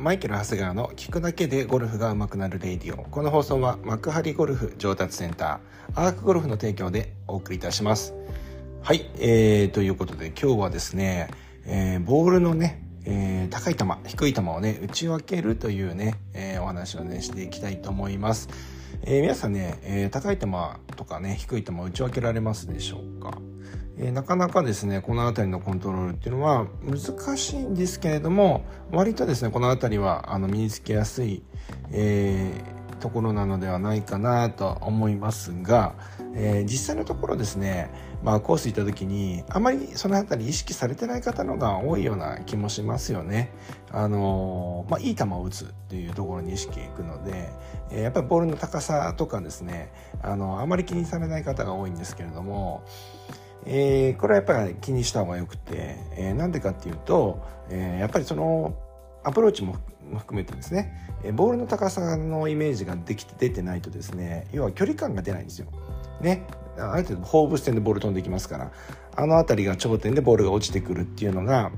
マイケル・長谷川の聞くだけでゴルフが上手くなるレイディオ。この放送は幕張ゴルフ上達センターアークゴルフの提供でお送りいたします。はい、えー、ということで今日はですね、えー、ボールのねえー、高い球低い球をね打ち分けるというね、えー、お話をねしていきたいと思います、えー、皆さんね、えー、高い球とかね低い球打ち分けられますでしょうか？え、なかなかですねこの辺りのコントロールっていうのは難しいんですけれども割とですねこの辺りはあの身につけやすい、えー、ところなのではないかなと思いますが、えー、実際のところですね、まあ、コース行った時にあまりその辺り意識されてない方のが多いような気もしますよね。あのまあ、いい球を打つっていうところに意識いくので、え、やっぱりボールの高さとかですねあのあまり気にされない方が多いんですけれどもえー、これはやっぱり気にした方がよくて、えー、なんでかっていうと、えー、やっぱりそのアプローチも含めてですねえボールの高さのイメージができて出てないとですね要は距離感が出ないんですよ。ねある程度放物線でボール飛んできますからあの辺りが頂点でボールが落ちてくるっていうのが、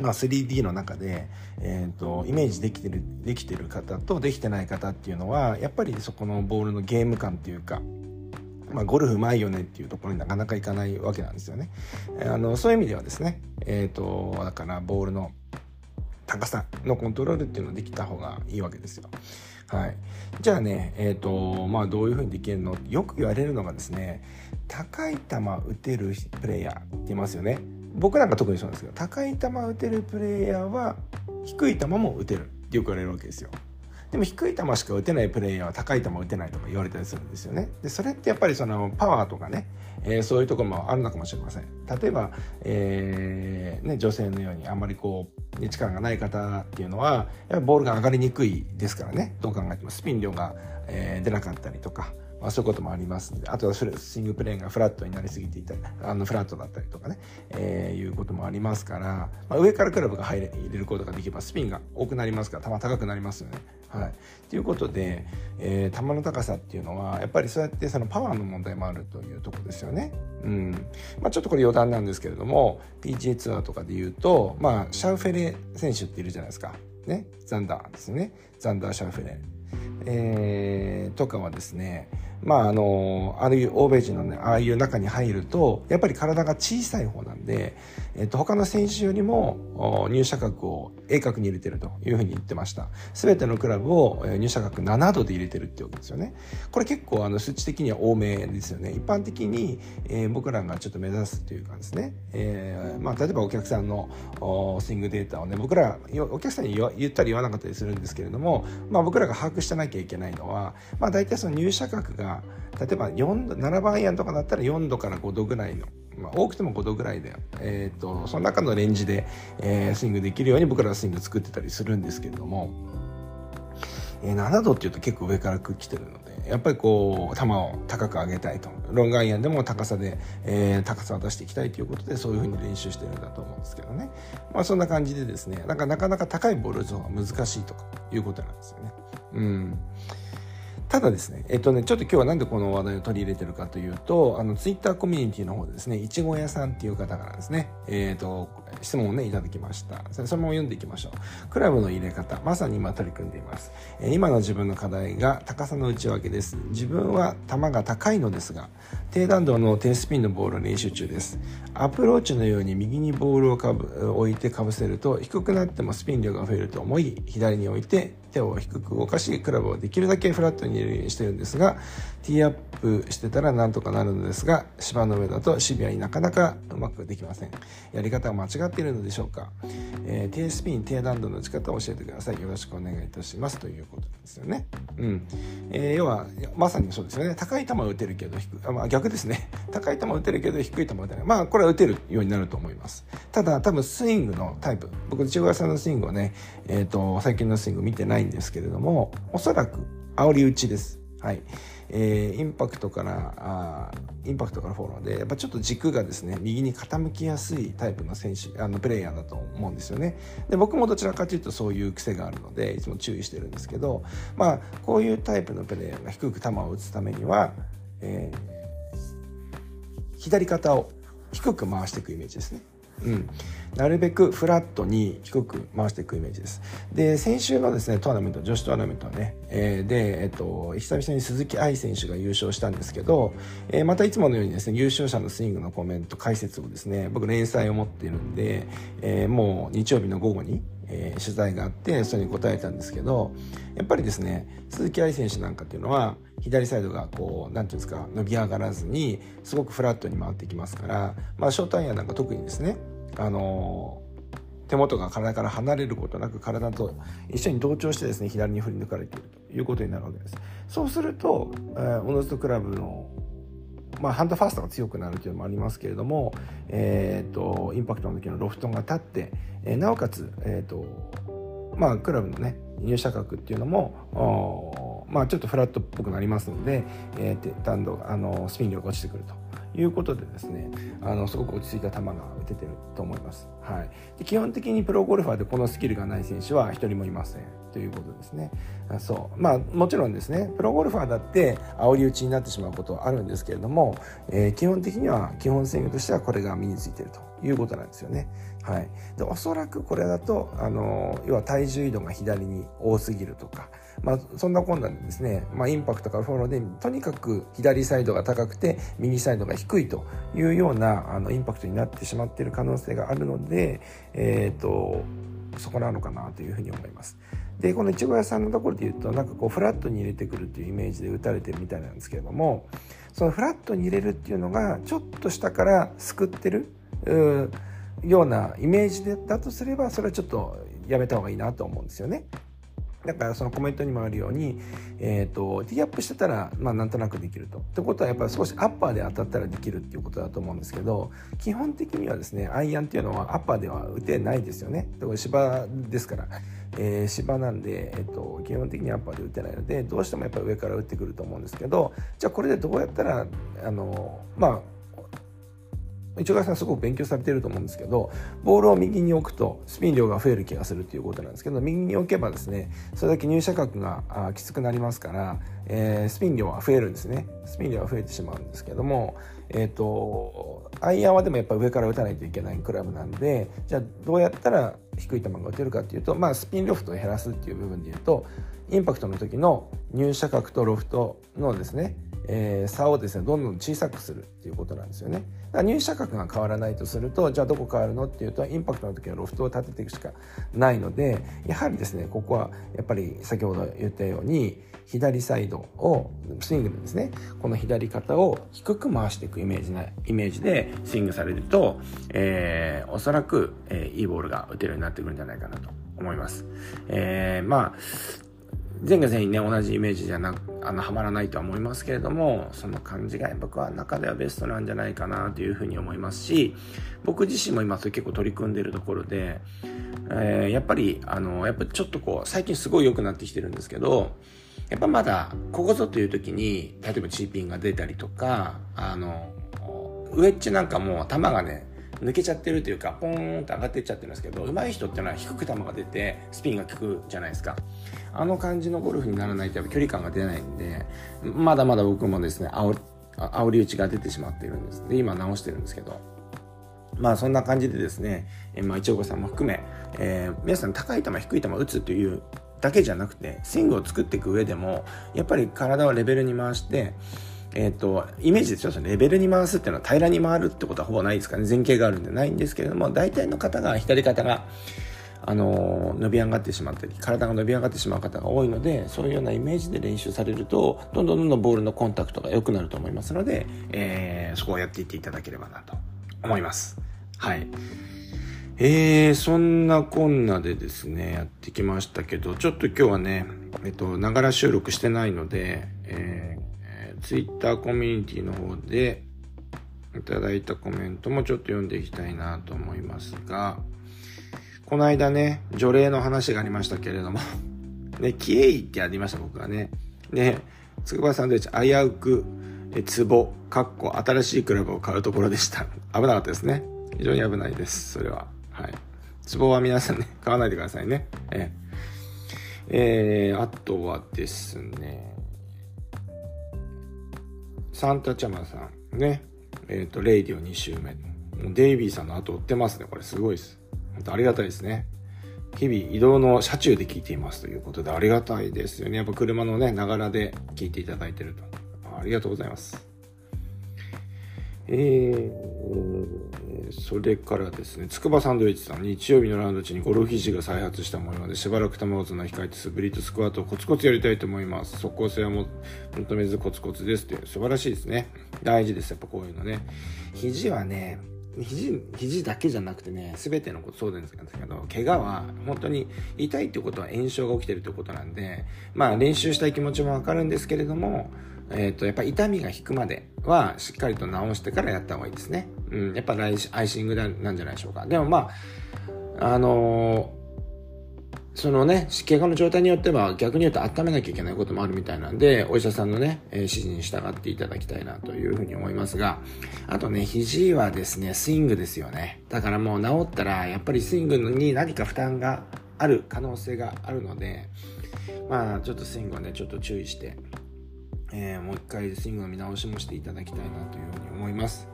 まあ、3D の中で、えーと、イメージできてるできてる方とできてない方っていうのはやっぱりそこのボールのゲーム感っていうかまあ、ゴルフうまいよねっていうところになかなかいかないわけなんですよね。あのそういう意味ではですね、えーと、だからボールの高さのコントロールっていうのができた方がいいわけですよ。はい、じゃあね、えーとまあ、どういうふうにできるの？よく言われるのがですね高い球打てるプレイヤーっていますよね僕なんか特にそうなんですけど高い球打てるプレイヤーは低い球も打てるってよく言われるわけですよ。でも低い球しか打てないプレイヤーは高い球打てないとか言われたりするんですよね。でそれってやっぱりそのパワーとかね、えー、そういうところもあるのかもしれません。例えば、えーね、女性のようにあんまりこう力がない方っていうのはやっぱボールが上がりにくいですからねどう考えてもスピン量が、えー、出なかったりとか。まあ、そういうこともありますのであとはスイングプレーがフラットになりすぎていたりあのフラットだったりとかね、えー、いうこともありますから、まあ、上からクラブが入れ入れることができればスピンが多くなりますから球高くなりますよね。はい、ということで、えー、球の高さっていうのはやっぱりそうやってそのパワーの問題もあるというとこですよね。うんまあ、ちょっとこれ余談なんですけれども PGA ツアーとかで言うと、まあ、シャウフェレ選手っているじゃないですか。ね、ザンダーですね。ザンダー・シャウフェレ。えー、とかはですねまああのああいう欧米人のねああいう中に入るとやっぱり体が小さい方なんで、えっと、他の選手よりも入射角を鋭角に入れてるというふうに言ってました。全てのクラブを入射角7度で入れてるってわけですよね。これ結構あの数値的には多めですよね。一般的に、えー、僕らがちょっと目指すというかですね、えーまあ、例えばお客さんのスイングデータをね僕らお客さんに言ったり言わなかったりするんですけれども、まあ、僕らが把握してなきゃいけないのは、まあ、大体その入射角が例えば4度7番アイアンとかだったら4度から5度ぐらいの、まあ、多くても5度ぐらいで、えーと、その中のレンジで、えー、スイングできるように僕らはスイング作ってたりするんですけれども、えー、7度っていうと結構上から来てるのでやっぱりこう球を高く上げたいと。ロングアイアンでも高さで、えー、高さを出していきたいということでそういうふうに練習してるんだと思うんですけどね。まあそんな感じでですねなんかなかなか高いボール打つのが難しいとかいうことなんですよね。うん。ただですね、えっとね、ちょっと今日はなんでこの話題を取り入れてるかというと、あの、ツイッターコミュニティの方でですね、いちご屋さんっていう方からですね、えっ、ー、と、質問をね、いただきました。それそのまま読んでいきましょう。クラブの入れ方、まさに今取り組んでいます。え今の自分の課題が高さの内訳です。自分は球が高いのですが、低弾道の低スピンのボールを練習中です。アプローチのように右にボールをかぶ置いてかぶせると、低くなってもスピン量が増えると思い、左に置いて手を低く動かし、クラブをできるだけフラットに入れしてるんですが、ティーアップしてたらなんとかなるのですが、芝の上だとシビアになかなかうまくできません。やり方は間違っているのでしょうか、えー、低スピン低弾道の打ち方を教えてください。よろしくお願いいたします。ということですよね、うん。えー、要はまさにそうですよね。高い球は打てるけど低まあ、逆ですね。高い球は打てるけど低い球は打てない。まあこれは打てるようになると思います。ただ多分スイングのタイプ。僕千葉さんのスイングをね、えーと、最近のスイング見てないんですけれどもおそらく煽り打ちです。はい。えー、インパクトからあインパクトからフォローでやっぱちょっと軸がですね右に傾きやすいタイプの選手あのプレイヤーだと思うんですよね。で僕もどちらかというとそういう癖があるのでいつも注意してるんですけどまあこういうタイプのプレイヤーが低く球を打つためには、えー、左肩を低く回していくイメージですね。うん。なるべくフラットに低く回していくイメージです。で、先週のですね、トーナメント、女子トーナメントはね、えー、で、えっと、久々に鈴木愛選手が優勝したんですけど、えー、またいつものようにですね、優勝者のスイングのコメント、解説をですね、僕連載を持っているんで、えー、もう日曜日の午後に、えー、取材があってそれに答えたんですけどやっぱりですね鈴木愛選手なんかっていうのは左サイドがこう何ていうんですか伸び上がらずにすごくフラットに回ってきますから、まあ、ショートアイアンなんか特にですねあの手元が体から離れることなく体と一緒に同調してですね左に振り抜かれているということになるわけですそうすると、えー、おのずとクラブのまあ、ハンドファーストが強くなるというのもありますけれども、えーと、インパクトの時のロフトが立って、えー、なおかつ、えーとまあ、クラブのね入射角っていうのもまあ、ちょっとフラットっぽくなりますので、えー、弾道あのスピン量が落ちてくると。いうことでですねあのすごく落ち着いた球が打ててると思います、はい、で基本的にプロゴルファーでこのスキルがない選手は1人もいません。ということですね。そう。まあもちろんですね。プロゴルファーだって煽り打ちになってしまうことはあるんですけれども、えー、基本的には基本スイングとしてはこれが身についていると。いうことなんですよね。はい、でおそらくこれだとあの要は体重移動が左に多すぎるとかまあ、そんな困難でですね、まあ、インパクトからフォローでとにかく左サイドが高くて右サイドが低いというようなあのインパクトになってしまっている可能性があるので、えーと、そこなのかなというふうに思います。でこのいちご屋さんのところで言うとなんかこうフラットに入れてくるっていうイメージで打たれてるみたいなんですけれどもそのフラットに入れるっていうのがちょっと下からすくってるうようなイメージだとすればそれはちょっとやめた方がいいなと思うんですよね。だからそのコメントにもあるように、えーと、ティーアップしてたら、まあ、なんとなくできると。ってことはやっぱり少しアッパーで当たったらできるっていうことだと思うんですけど基本的にはですねアイアンっていうのはアッパーでは打てないですよね。だから芝ですから、えー、芝なんで、えーと、基本的にアッパーで打てないのでどうしてもやっぱり上から打ってくると思うんですけどじゃあこれでどうやったらあのまあ市川さんすごく勉強されてると思うんですけどボールを右に置くとスピン量が増える気がするっていうことなんですけど右に置けばですねそれだけ入射角がきつくなりますから、えー、スピン量は増えるんですね。スピン量は増えてしまうんですけどもえっ、ー、とアイアンはでもやっぱ上から打たないといけないクラブなんでじゃあどうやったら低い球が打てるかっていうとまあスピンロフトを減らすっていう部分で言うとインパクトの時の入射角とロフトのですねえー、差をですねどんどん小さくするっていうことなんですよね。だから入射角が変わらないとするとじゃあどこ変わるのっていうとインパクトの時はロフトを立てていくしかないのでやはりですねここはやっぱり先ほど言ったように左サイドをスイングでですねこの左肩を低く回していくイメージなイメージでスイングされると、えー、おそらく、えー、いいボールが打てるようになってくるんじゃないかなと思います。えー、まあ前回全員ね、同じイメージじゃなあの、はまらないとは思いますけれども、その感じが僕は中ではベストなんじゃないかなというふうに思いますし、僕自身も今それ結構取り組んでるところで、えー、やっぱり、あの、やっぱちょっとこう、最近すごい良くなってきてるんですけど、やっぱまだ、ここぞという時に、例えばチーピンが出たりとか、あの、ウエッジなんかも球がね、抜けちゃってるというか、ポーンって上がっていっちゃってるんですけど、上手い人っていうのは低く球が出て、スピンが効くじゃないですか。あの感じのゴルフにならないとやっぱ距離感が出ないんで、まだまだ僕もですね、煽煽り打ちが出てしまってるんです。で、今直してるんですけど。まあそんな感じでですね、えまあ一岡さんも含め、えー、皆さん高い球低い球打つというだけじゃなくて、スイングを作っていく上でも、やっぱり体をレベルに回して、えっ、ー、と、イメージですよ。そのレベルに回すっていうのは平らに回るってことはほぼないですかね。前傾があるんでないんですけれども、大体の方が、左肩が、あの伸び上がってしまったり体が伸び上がってしまう方が多いのでそういうようなイメージで練習されるとどんどんどんどんボールのコンタクトが良くなると思いますので、えー、そこをやっていっていただければなと思いますはいえー、そんなこんなでですねやってきましたけどちょっと今日はねえっとながら収録してないので、えー、ツイッターコミュニティの方でいただいたコメントもちょっと読んでいきたいなと思いますが、この間ね、除霊の話がありましたけれども ね、キエイってありました、僕はね。ね、つくばサンドイッチ、危うく、え、壺、かっこ、新しいクラブを買うところでした。危なかったですね。非常に危ないです、それは。はい。壺は皆さんね、買わないでくださいね。ええー、あとはですね、サンタチャマさんね、えっ、ー、と、レイディオ2週目。デイビーさんの後追ってますね。これすごいです。本当ありがたいですね。日々移動の車中で聞いていますということでありがたいですよね。やっぱ車のね、ながらで聞いていただいてると。ありがとうございます。えー、それからですね、筑波サンドイッチさん、日曜日のラウンド中にゴルフ肘が再発した模様で、しばらく球をつの控えて、スプリットスクワットをコツコツやりたいと思います。速攻性はも求めずコツコツですって、素晴らしいですね。大事です、やっぱこういうのね。肘はね、肘、肘だけじゃなくてね、すべてのことそうなんですけど、怪我は本当に痛いってことは炎症が起きてるってことなんで、まあ練習したい気持ちもわかるんですけれども、えっ、ー、と、やっぱ痛みが引くまではしっかりと治してからやった方がいいですね。うん、やっぱライアイシングなんじゃないでしょうか。でもまあ、あのーそのね、怪我の状態によっては逆に言うと温めなきゃいけないこともあるみたいなんで、お医者さんのね、えー、指示に従っていただきたいなというふうに思いますが、あとね、肘はですね、スイングですよね。だからもう治ったら、やっぱりスイングに何か負担がある可能性があるので、まあ、ちょっとスイングはね、ちょっと注意して、えー、もう一回スイングの見直しもしていただきたいなというふうに思います。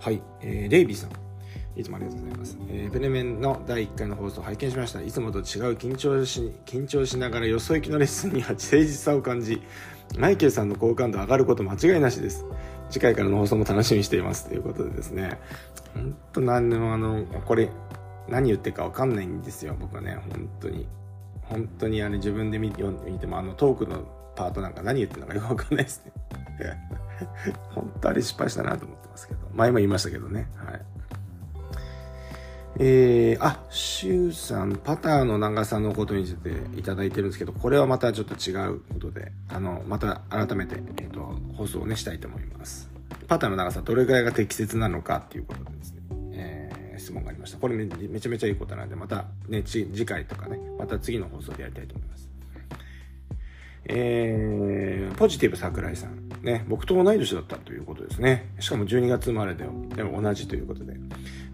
はい、えー、レイビーさん。いつもありがとうございます。えー、プレメンの第1回の放送を拝見しました。いつもと違う緊張し、緊張しながらよそ行きのレッスンには誠実さを感じ、マイケルさんの好感度上がること間違いなしです。次回からの放送も楽しみにしています。ということでですね、本当何でもあの、これ、何言ってるかわかんないんですよ、僕はね、本当に。本当にあれ自分で見見ても、あのトークのパートなんか何言ってるのかよくわかんないですね。本当あれ失敗したなと思ってますけど、前も言いましたけどね。はい。えー、あ、シュウさん、パターの長さのことについていただいてるんですけど、これはまたちょっと違うことで、あの、また改めて、えっ、ー、と、放送をね、したいと思います。パターの長さ、どれくらいが適切なのかっていうことでですね、えー、質問がありました。これめめちゃめちゃいいことなんで、またね、次回とかね、また次の放送でやりたいと思います。えー、ポジティブ桜井さん。ね、僕と同い年だったということですね。しかも12月生まれで、でも同じということで。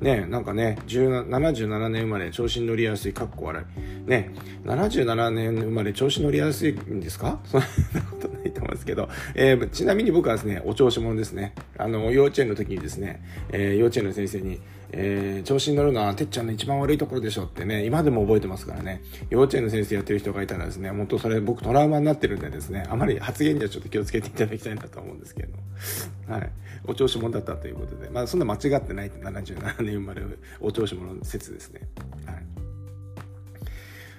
ね、なんかね、77年生まれ、調子に乗りやすい、かっこ笑い。ね、77年生まれ、調子乗りやすいんですか？そんなことないと思うんですけど、えー、ちなみに僕はですね、お調子者ですね。あの、幼稚園の時にですね、えー、幼稚園の先生に、えー、調子に乗るのはてっちゃんの一番悪いところでしょってね、今でも覚えてますからね、幼稚園の先生やってる人がいたらですね、本当それ僕トラウマになってるんでですね、あまり発言にはちょっと気をつけていただきたいなと思うんですけど、はい。お調子者だったということで、まあそんな間違ってないって77年生まれお調子者の説ですね。はい。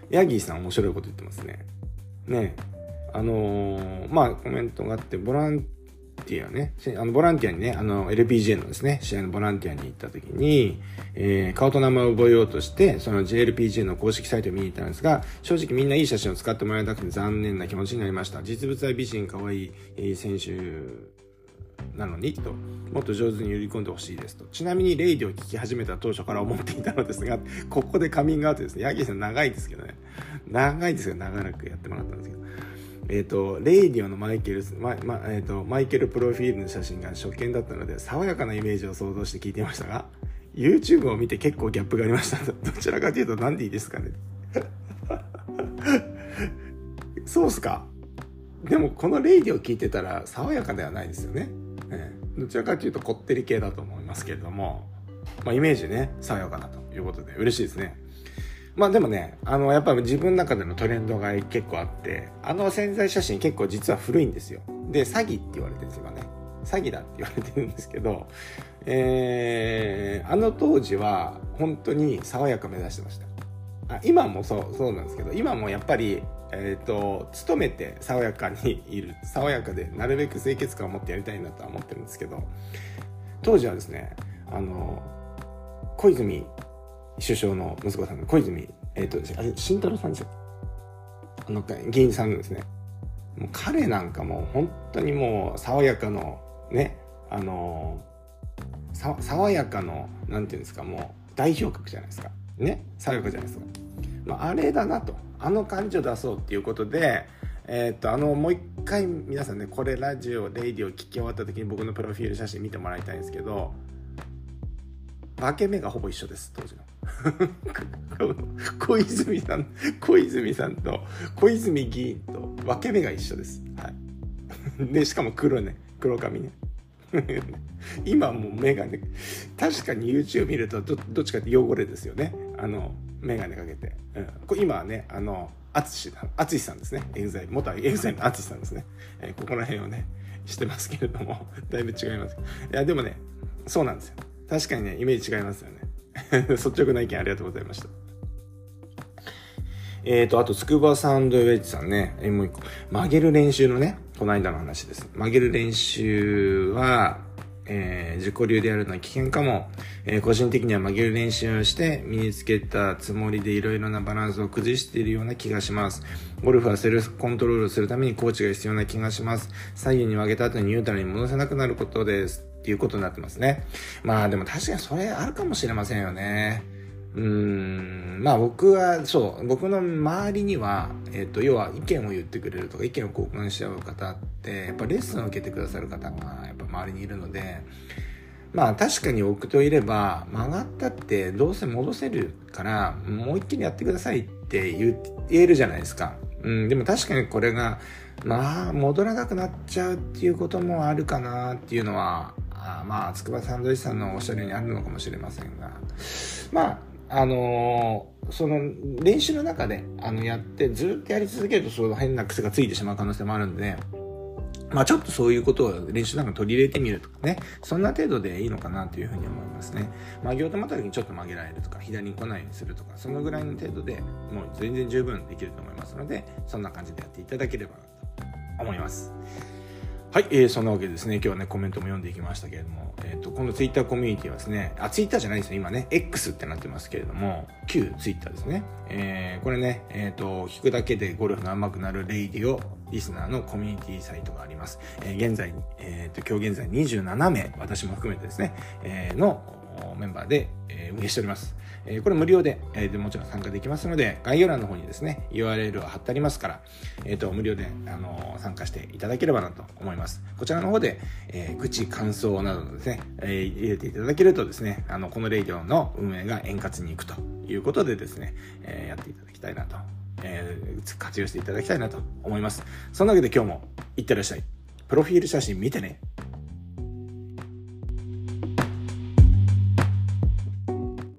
ヤギーさん面白いこと言ってますね。ねあのー、まあコメントがあって、ボランティアね、あの、ボランティアにね、あの、LPGA のですね、試合のボランティアに行った時に、えー、顔と名前を覚えようとして、その JLPGA の公式サイトを見に行ったんですが、正直みんないい写真を使ってもらえなくて残念な気持ちになりました。実物は美人可愛い、選手なのにと、もっと上手に売り込んでほしいですと。ちなみに、レイディを聞き始めた当初から思っていたのですが、ここでカミングアウトですね。ヤギさん長いですけどね。長いですよ、長らくやってもらったんですけど。えっ、ー、と、レイディオのマイケル、ま、ま、えっ、ー、と、マイケルプロフィールの写真が初見だったので、爽やかなイメージを想像して聞いていましたが、YouTube を見て結構ギャップがありました。どちらかというと何でいいですかね。そうっすか。でも、このラジオを聞いてたら、爽やかではないですよね。えどちらかというと、こってり系だと思いますけれども、まあ、イメージね、爽やかなということで、嬉しいですね。まあでもね、あの、やっぱ自分の中でのトレンドが結構あって、あの潜在写真結構実は古いんですよ。で、詐欺って言われてるんですよね。詐欺だって言われてるんですけど、えー、あの当時は本当に爽やか目指してました。あ今もそう、そうなんですけど、今もやっぱり、えっ、ー、と、勤めて爽やかにいる。爽やかで、なるべく清潔感を持ってやりたいなとは思ってるんですけど、当時はですね、あの、小泉首相の息子さん小泉、えっ、ー、と、あれ、慎太郎さんですよ。あの、議員さんですね。もう彼なんかもう本当にもう爽やかの、ね、あのさ、爽やかの、なんていうんですか、もう代表格じゃないですか。ね、爽やかじゃないですか。まあ、あれだなと。あの感じを出そうっていうことで、えー、っと、あの、もう一回皆さんね、これラジオ、レイディオ聞き終わった時に僕のプロフィール写真見てもらいたいんですけど、分け目がほぼ一緒です、当時の。小泉さん、小泉さんと、小泉議員と分け目が一緒です。はい。で、しかも黒ね、黒髪ね。今もうメガネ、確かに YouTube 見るとどどっちかって汚れですよね。あの、メガネかけて。うん、こ今はね、あの、あつし、あつしさんですね。エグザイ、元エグザイルのあつしさんですね。えー、ここら辺をね、してますけれども、だいぶ違います。いや、でもね、そうなんですよ。確かにね、イメージ違いますよね。率直な意見ありがとうございました。えっ、ー、と、あと、スクーバーサンドウェッジさんね、えもう一個、曲げる練習のね、この間の話です。曲げる練習は、えー、自己流でやるのは危険かも、えー、個人的には曲げる練習をして身につけたつもりでいろいろなバランスを崩しているような気がします。ゴルフはセルフコントロールするためにコーチが必要な気がします。左右に曲げた後にニュートラルに戻せなくなることです。っていうことになってますね。まあでも確かにそれあるかもしれませんよね。うーん、まあ僕は、そう、僕の周りには、えっ、と、要は意見を言ってくれるとか、意見を交換し合う方って、やっぱレッスンを受けてくださる方が、やっぱ周りにいるので、まあ確かに僕といれば、曲がったってどうせ戻せるから、もう一気にやってくださいって言えるじゃないですか。うん、でも確かにこれが、まあ、戻らなくなっちゃうっていうこともあるかなっていうのは、まあ、筑波サンドイッチさんのおっしゃるようにあるのかもしれませんが、まあ、あのー、その練習の中であのやってずっとやり続けるとその変な癖がついてしまう可能性もあるんで、まあちょっとそういうことを練習の中に取り入れてみるとかね、そんな程度でいいのかなというふうに思いますね。曲げようと思った時にちょっと曲げられるとか、左に来ないようにするとか、そのぐらいの程度でもう全然十分できると思いますので、そんな感じでやっていただければなと思います。はい、えー、そんなわけでですね、今日はね、コメントも読んでいきましたけれども、えっ、ー、と、このツイッターコミュニティはですね、あ、ツイッターじゃないですね、今ね、X ってなってますけれども、旧ツイッターですね。えー、これね、えっ、ー、と、聞くだけでゴルフが上手くなるレイディオリスナーのコミュニティサイトがあります。えー、現在、えっ、と、今日現在27名、私も含めてですね、えー、のメンバーで、え、運営しております。え、これ無料で、え、でもちろん参加できますので、概要欄の方にですね、URL を貼ってありますから、えっ、と、無料で、あの参加していただければなと思います。こちらの方で、え愚痴、感想などのですね、え入れていただけるとですね、あの、このレイディオの運営が円滑にいくということでですね、えやっていただきたいなと、え活用していただきたいなと思います。そんなわけで今日もいってらっしゃい。プロフィール写真見てね。